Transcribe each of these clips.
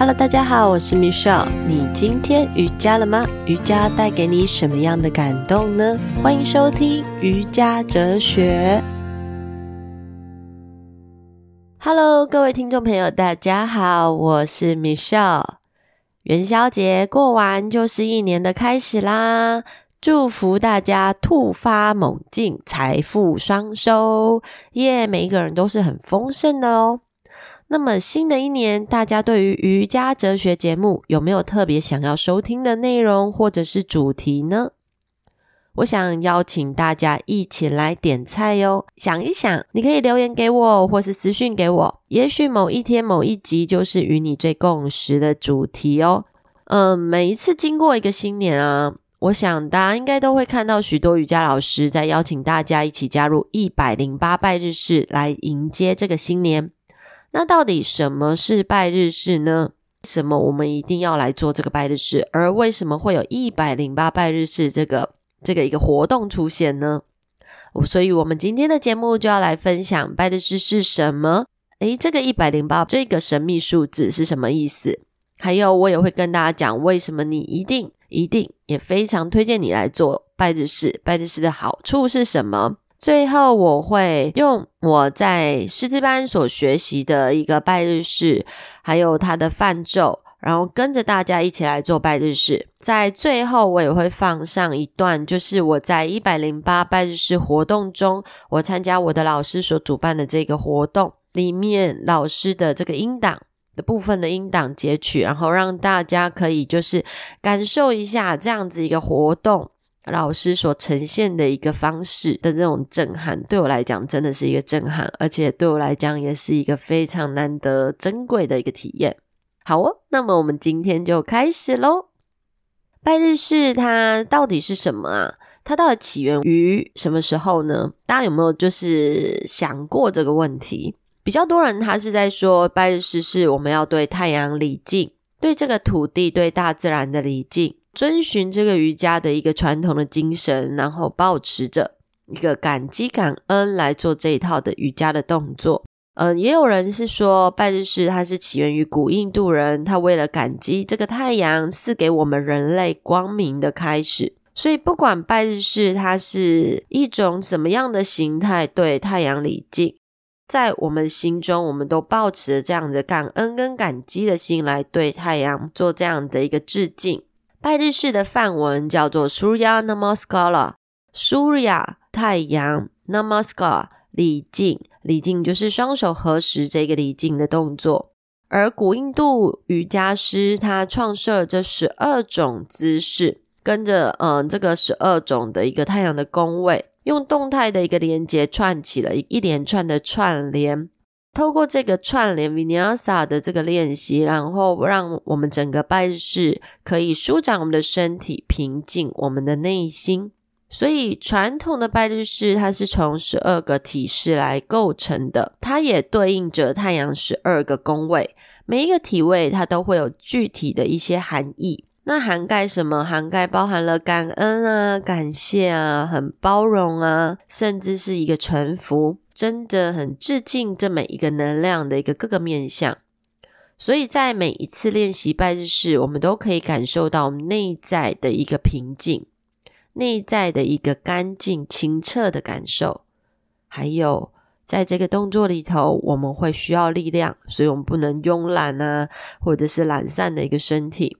Hello，大家好，我是 Michelle。你今天瑜伽了吗？瑜伽带给你什么样的感动呢？欢迎收听瑜伽哲学。Hello，各位听众朋友，大家好，我是 Michelle。元宵节过完就是一年的开始啦。祝福大家兔发猛进，财富双收，耶、每一个人都是很丰盛的哦。那么新的一年，大家对于瑜伽哲学节目有没有特别想要收听的内容或者是主题呢？我想邀请大家一起来点菜哟。想一想，你可以留言给我，或是私讯给我。也许某一天某一集就是与你最共识的主题哦。嗯，每一次经过一个新年啊。我想大家应该都会看到许多瑜伽老师在邀请大家一起加入一百零八拜日式来迎接这个新年。那到底什么是拜日式呢？什么我们一定要来做这个拜日式？而为什么会有一百零八拜日式这个这个一个活动出现呢？所以我们今天的节目就要来分享拜日式是什么？诶，这个一百零八这个神秘数字是什么意思？还有我也会跟大家讲为什么你一定。一定也非常推荐你来做拜日式。拜日式的好处是什么？最后我会用我在师资班所学习的一个拜日式，还有它的梵咒，然后跟着大家一起来做拜日式。在最后我也会放上一段，就是我在一百零八拜日式活动中，我参加我的老师所主办的这个活动里面老师的这个音档的。部分的音档截取，然后让大家可以就是感受一下这样子一个活动，老师所呈现的一个方式的这种震撼，对我来讲真的是一个震撼，而且对我来讲也是一个非常难得珍贵的一个体验。好哦，那么我们今天就开始喽。拜日式它到底是什么啊？它到底起源于什么时候呢？大家有没有就是想过这个问题？比较多人他是在说，拜日式是我们要对太阳礼敬，对这个土地、对大自然的礼敬，遵循这个瑜伽的一个传统的精神，然后保持着一个感激感恩来做这一套的瑜伽的动作。嗯，也有人是说，拜日式它是起源于古印度人，他为了感激这个太阳赐给我们人类光明的开始，所以不管拜日式它是一种什么样的形态，对太阳礼敬。在我们心中，我们都抱持着这样的感恩跟感激的心来对太阳做这样的一个致敬。拜日式的梵文叫做 Surya Namaskara，Surya 太阳 Namaskara 礼敬，礼敬就是双手合十这个礼敬的动作。而古印度瑜伽师他创设了这十二种姿势，跟着嗯这个十二种的一个太阳的宫位。用动态的一个连接串起了一连串的串联，透过这个串联 Vinyasa 的这个练习，然后让我们整个拜日式可以舒展我们的身体，平静我们的内心。所以传统的拜日式它是从十二个体式来构成的，它也对应着太阳十二个宫位，每一个体位它都会有具体的一些含义。那涵盖什么？涵盖包含了感恩啊、感谢啊、很包容啊，甚至是一个臣服，真的很致敬这每一个能量的一个各个面向。所以在每一次练习拜日式，我们都可以感受到我们内在的一个平静，内在的一个干净清澈的感受。还有在这个动作里头，我们会需要力量，所以我们不能慵懒啊，或者是懒散的一个身体。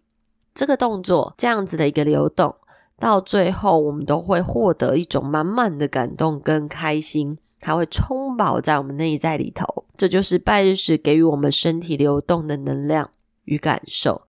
这个动作这样子的一个流动，到最后我们都会获得一种满满的感动跟开心，它会充饱在我们内在里头。这就是拜日式给予我们身体流动的能量与感受。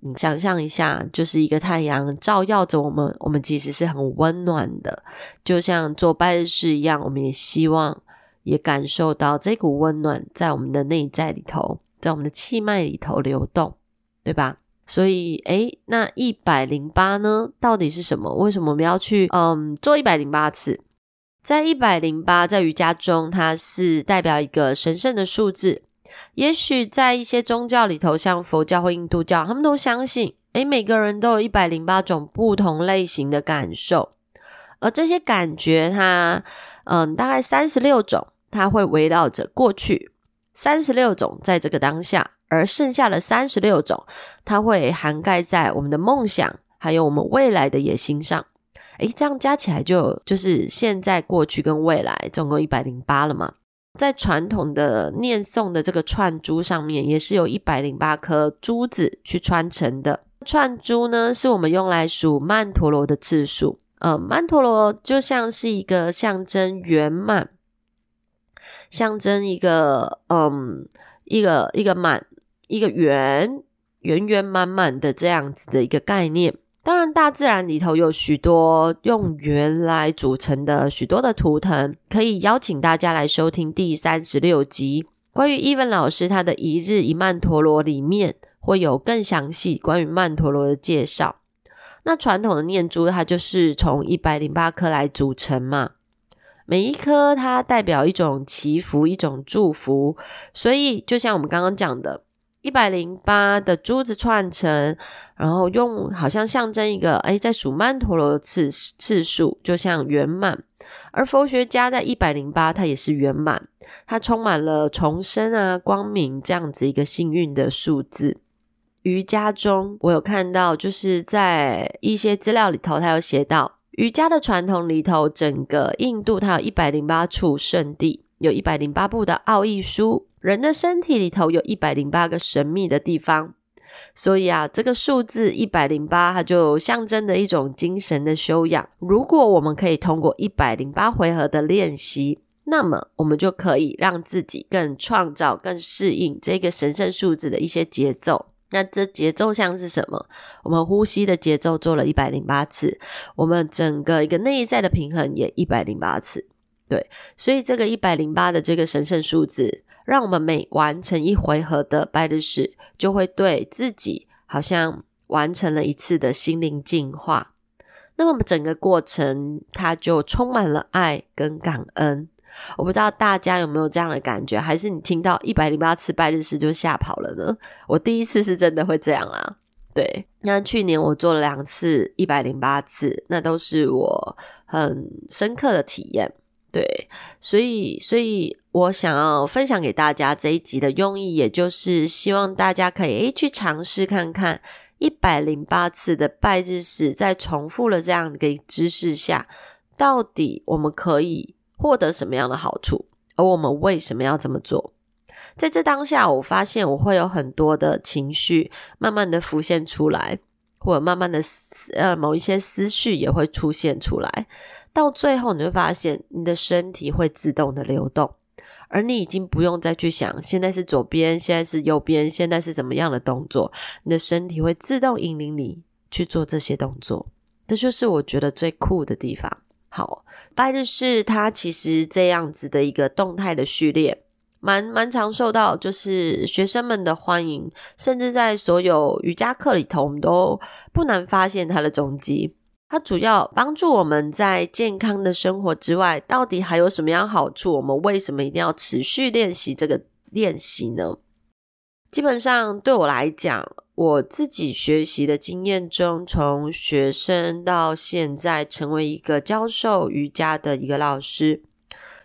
你想象一下，就是一个太阳照耀着我们，我们其实是很温暖的，就像做拜日式一样。我们也希望也感受到这股温暖在我们的内在里头，在我们的气脉里头流动，对吧？所以，诶，那一百零八呢？到底是什么？为什么我们要去嗯做一百零八次？在一百零八，在瑜伽中，它是代表一个神圣的数字。也许在一些宗教里头，像佛教或印度教，他们都相信，诶，每个人都有一百零八种不同类型的感受，而这些感觉它，它嗯，大概三十六种，它会围绕着过去，三十六种在这个当下。而剩下的三十六种，它会涵盖在我们的梦想，还有我们未来的野心上。诶，这样加起来就就是现在、过去跟未来，总共一百零八了嘛。在传统的念诵的这个串珠上面，也是有一百零八颗珠子去穿成的。串珠呢，是我们用来数曼陀罗的次数。呃，曼陀罗就像是一个象征圆满，象征一个嗯，一个一个满，一个圆，圆圆满满的这样子的一个概念。当然，大自然里头有许多用圆来组成的许多的图腾，可以邀请大家来收听第三十六集关于伊文老师他的一日一曼陀罗里面会有更详细关于曼陀罗的介绍。那传统的念珠它就是从一百零八颗来组成嘛，每一颗它代表一种祈福，一种祝福，所以就像我们刚刚讲的。一百零八的珠子串成，然后用好像象征一个诶，在数曼陀罗的次次数，就像圆满。而佛学家在一百零八，它也是圆满，它充满了重生啊、光明这样子一个幸运的数字。瑜伽中，我有看到，就是在一些资料里头，它有写到瑜伽的传统里头，整个印度它有一百零八处圣地，有一百零八部的奥义书。人的身体里头有一百零八个神秘的地方，所以啊，这个数字一百零八，它就象征着一种精神的修养。如果我们可以通过一百零八回合的练习，那么我们就可以让自己更创造、更适应这个神圣数字的一些节奏。那这节奏像是什么？我们呼吸的节奏做了一百零八次，我们整个一个内在的平衡也一百零八次。对，所以这个一百零八的这个神圣数字。让我们每完成一回合的拜日式，就会对自己好像完成了一次的心灵净化。那么整个过程，它就充满了爱跟感恩。我不知道大家有没有这样的感觉，还是你听到一百零八次拜日式就吓跑了呢？我第一次是真的会这样啊。对，那去年我做了两次一百零八次，那都是我很深刻的体验。对，所以，所以我想要分享给大家这一集的用意，也就是希望大家可以诶去尝试看看一百零八次的拜日式，在重复了这样的一个姿势下，到底我们可以获得什么样的好处，而我们为什么要这么做？在这当下，我发现我会有很多的情绪慢慢的浮现出来，或者慢慢的呃某一些思绪也会出现出来。到最后，你会发现你的身体会自动的流动，而你已经不用再去想现在是左边，现在是右边，现在是怎么样的动作，你的身体会自动引领你去做这些动作。这就是我觉得最酷的地方。好，拜日式它其实这样子的一个动态的序列，蛮蛮常受到就是学生们的欢迎，甚至在所有瑜伽课里头，我们都不难发现它的踪迹。它主要帮助我们在健康的生活之外，到底还有什么样好处？我们为什么一定要持续练习这个练习呢？基本上对我来讲，我自己学习的经验中，从学生到现在成为一个教授瑜伽的一个老师，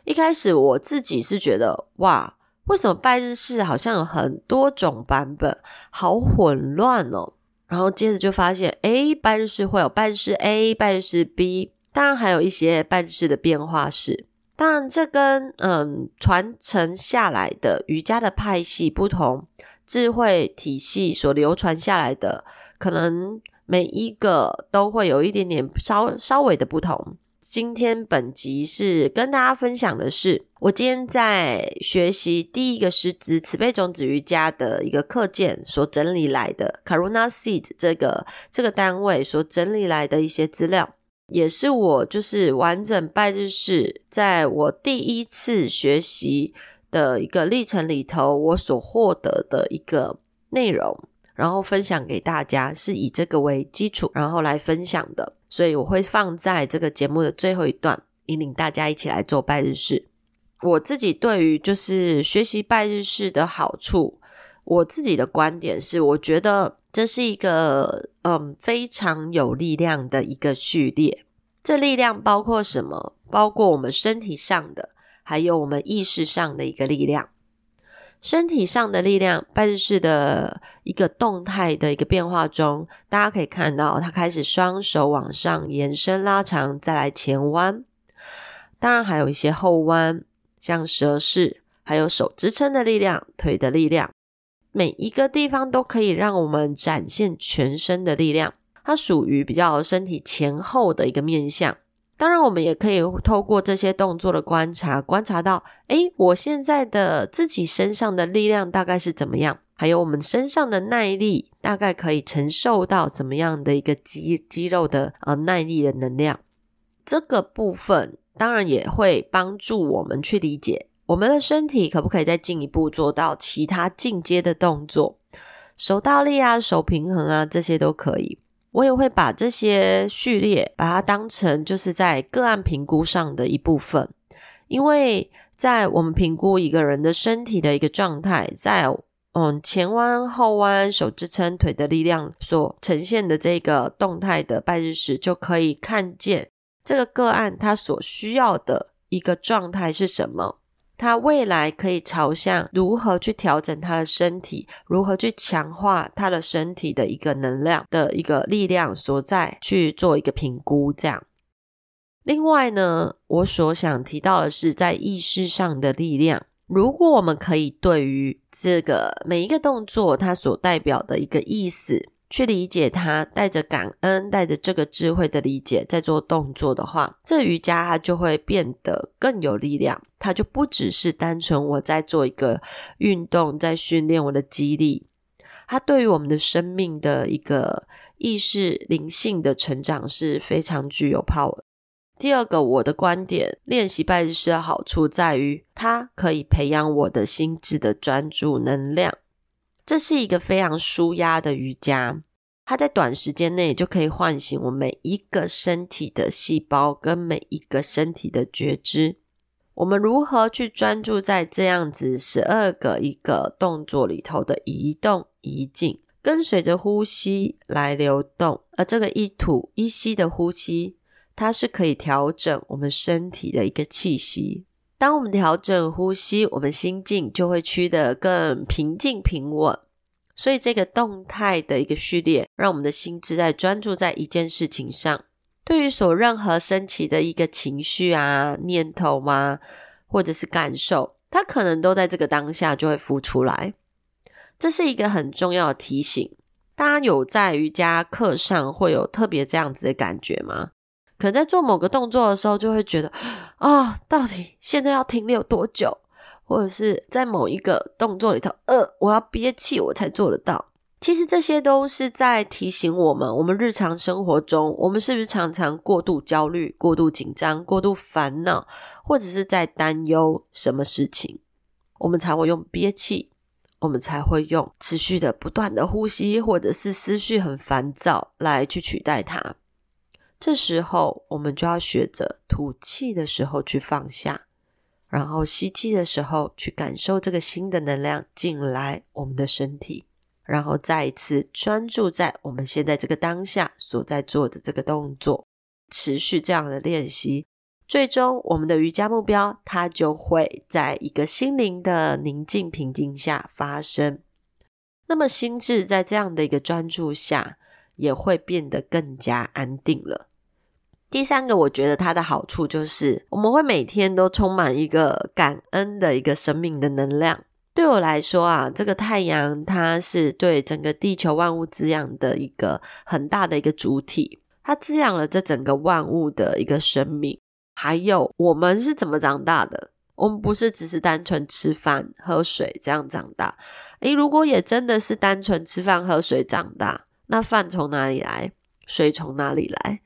一开始我自己是觉得，哇，为什么拜日式好像有很多种版本，好混乱哦。然后接着就发现，诶，拜日式会有拜日 A、拜日式 B，当然还有一些拜日式的变化式。当然，这跟嗯传承下来的瑜伽的派系不同，智慧体系所流传下来的，可能每一个都会有一点点稍稍微的不同。今天本集是跟大家分享的是，我今天在学习第一个师资慈悲种子瑜伽的一个课件所整理来的 Karuna Seed 这个这个单位所整理来的一些资料，也是我就是完整拜日式在我第一次学习的一个历程里头，我所获得的一个内容，然后分享给大家，是以这个为基础，然后来分享的。所以我会放在这个节目的最后一段，引领大家一起来做拜日式。我自己对于就是学习拜日式的好处，我自己的观点是，我觉得这是一个嗯非常有力量的一个序列。这力量包括什么？包括我们身体上的，还有我们意识上的一个力量。身体上的力量，拜日式的一个动态的一个变化中，大家可以看到，它开始双手往上延伸拉长，再来前弯。当然还有一些后弯，像蛇式，还有手支撑的力量、腿的力量，每一个地方都可以让我们展现全身的力量。它属于比较身体前后的一个面向。当然，我们也可以透过这些动作的观察，观察到，诶，我现在的自己身上的力量大概是怎么样？还有我们身上的耐力大概可以承受到怎么样的一个肌肌肉的呃耐力的能量？这个部分当然也会帮助我们去理解我们的身体可不可以再进一步做到其他进阶的动作，手倒立啊、手平衡啊，这些都可以。我也会把这些序列把它当成就是在个案评估上的一部分，因为在我们评估一个人的身体的一个状态，在嗯前弯、后弯、手支撑、腿的力量所呈现的这个动态的拜日时，就可以看见这个个案他所需要的一个状态是什么。他未来可以朝向如何去调整他的身体，如何去强化他的身体的一个能量的一个力量所在，去做一个评估。这样，另外呢，我所想提到的是在意识上的力量。如果我们可以对于这个每一个动作，它所代表的一个意思。去理解它，带着感恩，带着这个智慧的理解，在做动作的话，这瑜伽它就会变得更有力量。它就不只是单纯我在做一个运动，在训练我的肌力。它对于我们的生命的一个意识灵性的成长是非常具有 power。第二个，我的观点，练习拜日式的好处在于，它可以培养我的心智的专注能量。这是一个非常舒压的瑜伽，它在短时间内就可以唤醒我每一个身体的细胞跟每一个身体的觉知。我们如何去专注在这样子十二个一个动作里头的移动移进，跟随着呼吸来流动，而这个一吐一吸的呼吸，它是可以调整我们身体的一个气息。当我们调整呼吸，我们心境就会趋得更平静平稳。所以这个动态的一个序列，让我们的心智在专注在一件事情上。对于所任何升起的一个情绪啊、念头吗，或者是感受，它可能都在这个当下就会浮出来。这是一个很重要的提醒。大家有在瑜伽课上会有特别这样子的感觉吗？可能在做某个动作的时候，就会觉得啊、到底现在要停留多久？或者是在某一个动作里头，呃，我要憋气我才做得到。其实这些都是在提醒我们，我们日常生活中，我们是不是常常过度焦虑、过度紧张、过度烦恼，或者是在担忧什么事情，我们才会用憋气，我们才会用持续的不断的呼吸，或者是思绪很烦躁来去取代它。这时候，我们就要学着吐气的时候去放下，然后吸气的时候去感受这个新的能量进来我们的身体，然后再一次专注在我们现在这个当下所在做的这个动作，持续这样的练习，最终我们的瑜伽目标它就会在一个心灵的宁静平静下发生。那么心智在这样的一个专注下，也会变得更加安定了。第三个，我觉得它的好处就是，我们会每天都充满一个感恩的一个生命的能量。对我来说啊，这个太阳它是对整个地球万物滋养的一个很大的一个主体，它滋养了这整个万物的一个生命。还有，我们是怎么长大的？我们不是只是单纯吃饭喝水这样长大。诶，如果也真的是单纯吃饭喝水长大，那饭从哪里来？水从哪里来？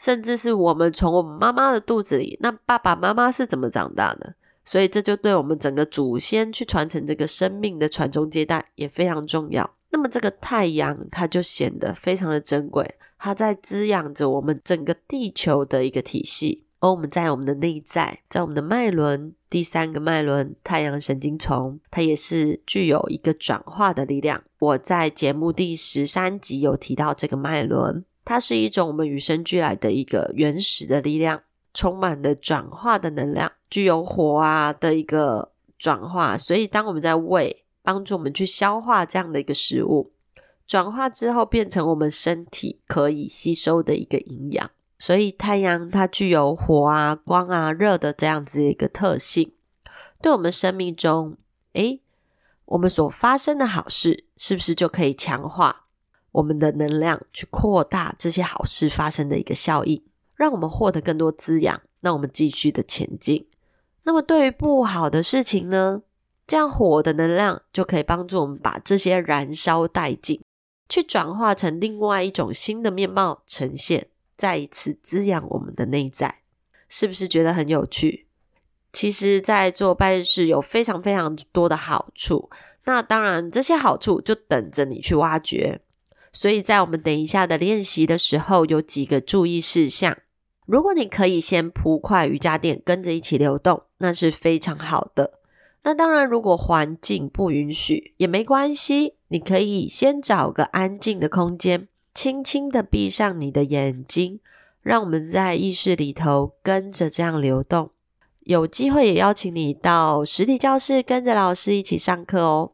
甚至是我们从我们妈妈的肚子里，那爸爸妈妈是怎么长大的？所以这就对我们整个祖先去传承这个生命的传宗接代也非常重要。那么这个太阳，它就显得非常的珍贵，它在滋养着我们整个地球的一个体系。而我们在我们的内在，在我们的脉轮，第三个脉轮太阳神经丛，它也是具有一个转化的力量。我在节目第十三集有提到这个脉轮。它是一种我们与生俱来的一个原始的力量，充满了转化的能量，具有火啊的一个转化，所以当我们在胃帮助我们去消化这样的一个食物，转化之后变成我们身体可以吸收的一个营养。所以太阳它具有火啊、光啊、热的这样子一个特性，对我们生命中，诶，我们所发生的好事，是不是就可以强化我们的能量，去扩大这些好事发生的一个效应，让我们获得更多滋养，让我们继续的前进。那么对于不好的事情呢，这样火的能量就可以帮助我们把这些燃烧殆尽，去转化成另外一种新的面貌呈现。再一次滋养我们的内在，是不是觉得很有趣？其实，在做拜日式有非常非常多的好处。那当然，这些好处就等着你去挖掘。所以在我们等一下的练习的时候，有几个注意事项。如果你可以先铺块瑜伽垫，跟着一起流动，那是非常好的。那当然，如果环境不允许也没关系，你可以先找个安静的空间。轻轻的闭上你的眼睛，让我们在意识里头跟着这样流动。有机会也邀请你到实体教室跟着老师一起上课哦。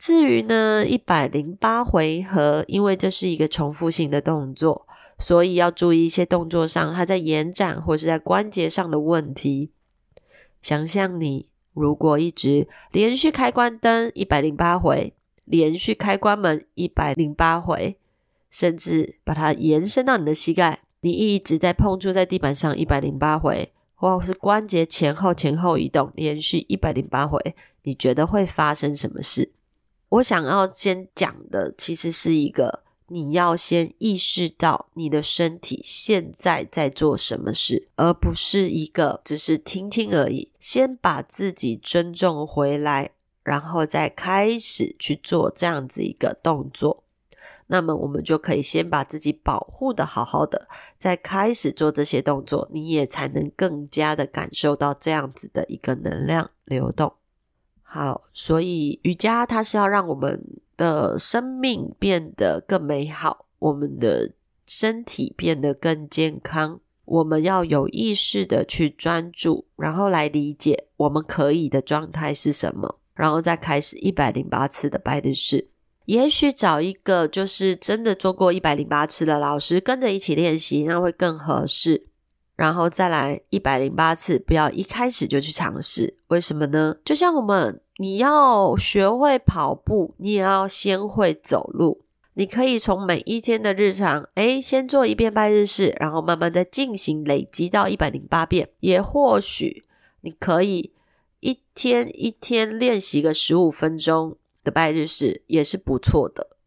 至于呢，一百零八回合，因为这是一个重复性的动作，所以要注意一些动作上它在延展或是在关节上的问题。想象你如果一直连续开关灯一百零八回，连续开关门一百零八回。甚至把它延伸到你的膝盖，你一直在碰触在地板上一百零八回，或是关节前后前后移动，连续一百零八回，你觉得会发生什么事？我想要先讲的，其实是一个，你要先意识到你的身体现在在做什么事，而不是一个只是听听而已。先把自己尊重回来，然后再开始去做这样子一个动作。那么我们就可以先把自己保护的好好的，再开始做这些动作，你也才能更加的感受到这样子的一个能量流动。好，所以瑜伽它是要让我们的生命变得更美好，我们的身体变得更健康。我们要有意识的去专注，然后来理解我们可以的状态是什么，然后再开始一百零八次的拜日式。也许找一个就是真的做过一百零八次的老师跟着一起练习，那会更合适。然后再来一百零八次，不要一开始就去尝试。为什么呢？就像我们，你要学会跑步，你也要先会走路。你可以从每一天的日常，诶，先做一遍拜日式，然后慢慢再进行，累积到一百零八遍。也或许你可以一天一天练习个十五分钟。的拜日式也是不错的，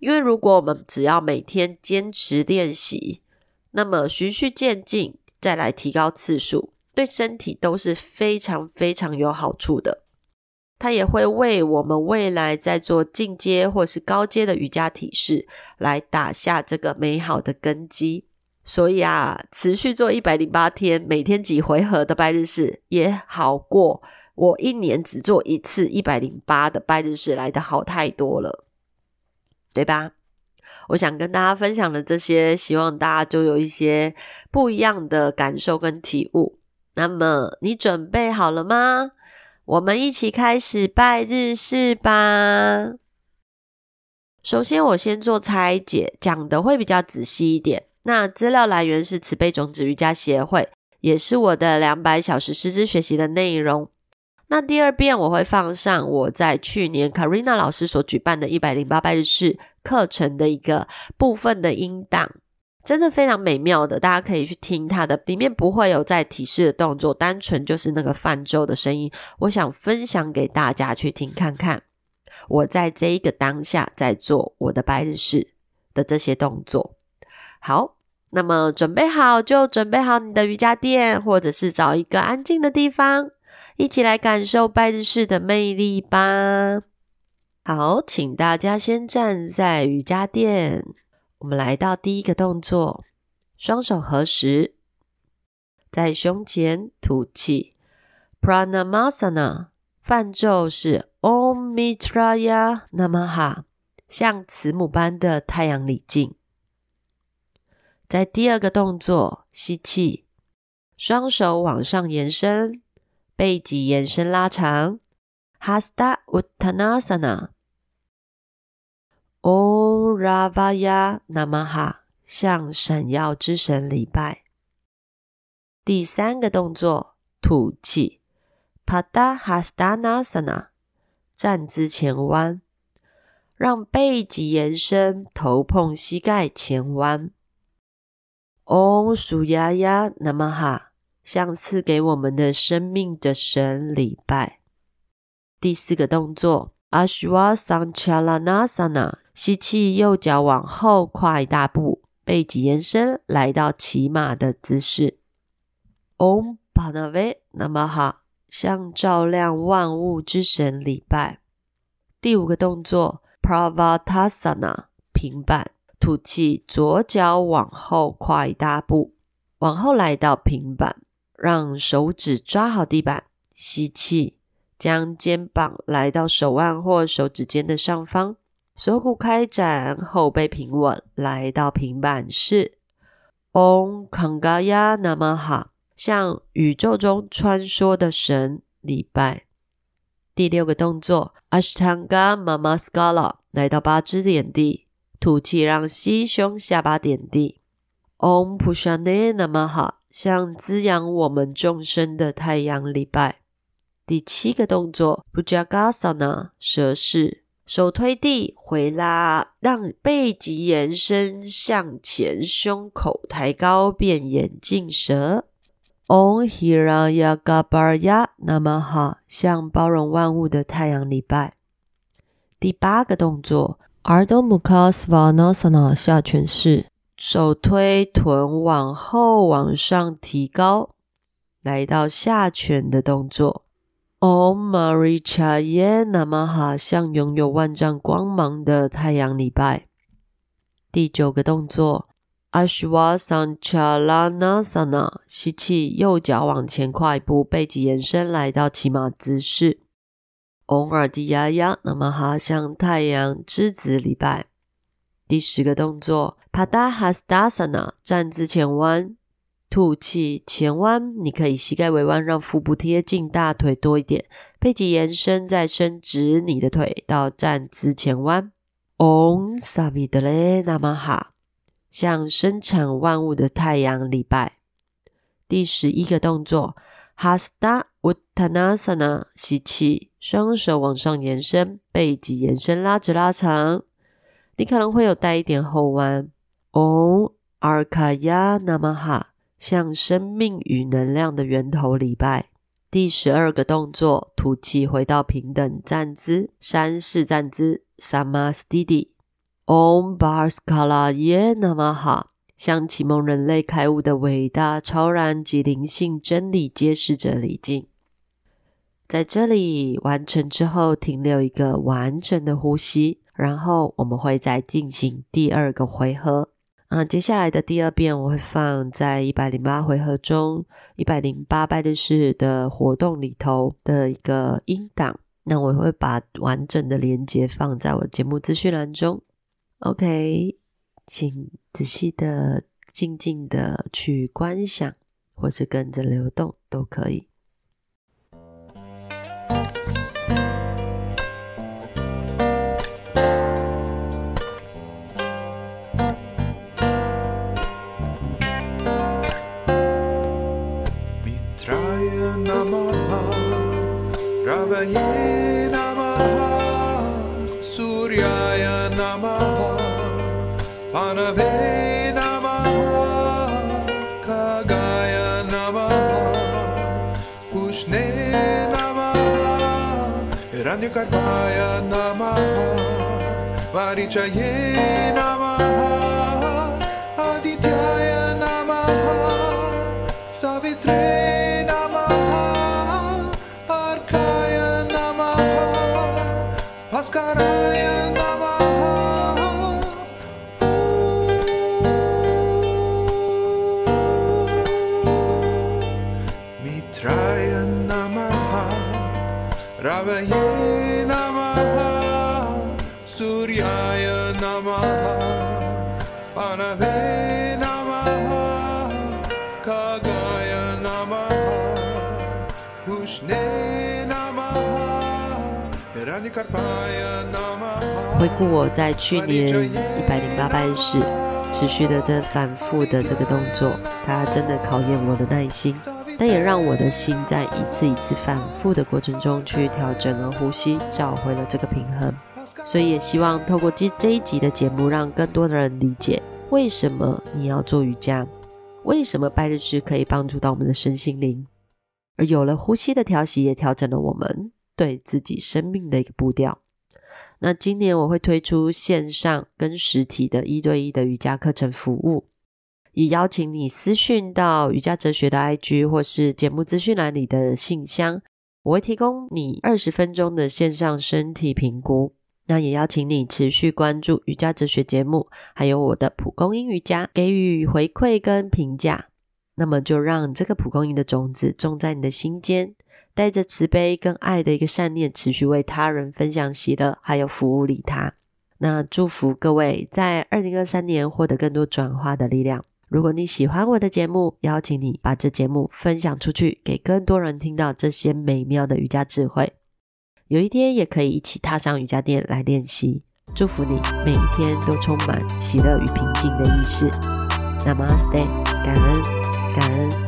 因为如果我们只要每天坚持练习，那么循序渐进，再来提高次数，对身体都是非常非常有好处的。它也会为我们未来在做进阶或是高阶的瑜伽体式来打下这个美好的根基。所以啊，持续做一百零八天，每天几回合的拜日式也好过。我一年只做一次一百零八的拜日式来的好太多了，对吧？我想跟大家分享的这些，希望大家就有一些不一样的感受跟体悟。那么你准备好了吗？我们一起开始拜日式吧。首先，我先做拆解，讲的会比较仔细一点。那资料来源是慈悲种子瑜伽协会，也是我的两百小时师资学习的内容。那第二遍我会放上我在去年 Karina 老师所举办的一百零八拜日式课程的一个部分的音档，真的非常美妙的，大家可以去听它的，里面不会有在提示的动作，单纯就是那个泛舟的声音。我想分享给大家去听看看，我在这一个当下在做我的拜日式的这些动作。好，那么准备好就准备好你的瑜伽垫，或者是找一个安静的地方。一起来感受拜日式的魅力吧！好，请大家先站在瑜伽垫。我们来到第一个动作，双手合十，在胸前吐气。Pranamasana，梵咒是 Om Mitraya Namaha，像慈母般的太阳礼敬。在第二个动作，吸气，双手往上延伸。背脊延伸拉长，Hasta Uttanasana。Om Ravaya Namaha，向闪耀之神礼拜。第三个动作，吐气，Padahastanasana，站姿前弯，让背脊延伸，头碰膝盖前弯。Om Suyaya Namaha，向赐给我们的生命的神礼拜。第四个动作，Ashwausanchalanasana，吸气，右脚往后跨一大步，背脊延伸，来到骑马的姿势。Om p a n a v e Namaha，向照亮万物之神礼拜。第五个动作，Pravatasana，平板。吐气，左脚往后跨一大步，往后来到平板，让手指抓好地板。吸气，将肩膀来到手腕或手指尖的上方，锁骨开展，后背平稳，来到平板式。Om k a n g a y a Namaha，向宇宙中穿梭的神礼拜。第六个动作，Ashtanga Namaskara，来到八支点地。吐气，让膝胸下巴点地。Om Pushane Namaha，向滋养我们众生的太阳礼拜。第七个动作，Bhujagasana，蛇式，手推地回拉，让背脊延伸向前，胸口抬高变眼镜蛇。Om Hiranyagarbhaya Namaha，向包容万物的太阳礼拜。第八个动作。Ardha Mukha Svanasana 下犬式，手推臀往后往上提高，来到下犬的动作。Om Marichaye Namaha 向拥有万丈光芒的太阳礼拜。第九个动作，Ashwausanchalanasana 吸气，右脚往前跨一步，背脊延伸，来到骑马姿势。Om Ardiyaya Namaha 向太阳之子礼拜。第十个动作，Padahastasana 站姿前弯，吐气前弯，你可以膝盖微弯，让腹部贴近大腿多一点，背脊延伸，再伸直你的腿到站姿前弯。Om Savidare Namaha 向生产万物的太阳礼拜。第十一个动作，Hasta Uttanasana 吸气。双手往上延伸，背脊延伸，拉直拉长。你可能会有带一点后弯。Om Arkaya Namaha，向生命与能量的源头礼拜。第十二个动作，吐气回到平等站姿，山式站姿，Samasthiti。Om Bhaskara Ya Namaha，向启蒙人类开悟的伟大超然及灵性真理揭示者礼敬。在这里完成之后，停留一个完整的呼吸，然后我们会再进行第二个回合。啊，接下来的第二遍我会放在一百零八回合中，一百零八拜的是的活动里头的一个音档。那我会把完整的连接放在我节目资讯栏中。OK，请仔细的、静静的去观想，或是跟着流动都可以。Surmaye Namaha Suryaya Namaha Panave Namaha Kagaya Namaha Pushne Namaha Hiranyakarbhaya Namaha Varichaye Namaha Adityaya Namaha Savitre Paskara yanında 回顾我在去年一百零八拜时持续的这反复的这个动作，它真的考验我的耐心，但也让我的心在一次一次反复的过程中去调整了呼吸，找回了这个平衡。所以也希望透过这这一集的节目，让更多的人理解为什么你要做瑜伽，为什么拜日式可以帮助到我们的身心灵。而有了呼吸的调息，也调整了我们对自己生命的一个步调。那今年我会推出线上跟实体的一对一的瑜伽课程服务，也邀请你私讯到瑜伽哲学的 IG 或是节目资讯栏里的信箱，我会提供你二十分钟的线上身体评估。那也邀请你持续关注瑜伽哲学节目，还有我的蒲公英瑜伽，给予回馈跟评价。那么就让这个蒲公英的种子种在你的心间，带着慈悲跟爱的一个善念，持续为他人分享喜乐，还有服务利他。那祝福各位在二零二三年获得更多转化的力量。如果你喜欢我的节目，邀请你把这节目分享出去，给更多人听到这些美妙的瑜伽智慧。有一天也可以一起踏上瑜伽垫来练习。祝福你每一天都充满喜乐与平静的意识。Namaste，感恩。感恩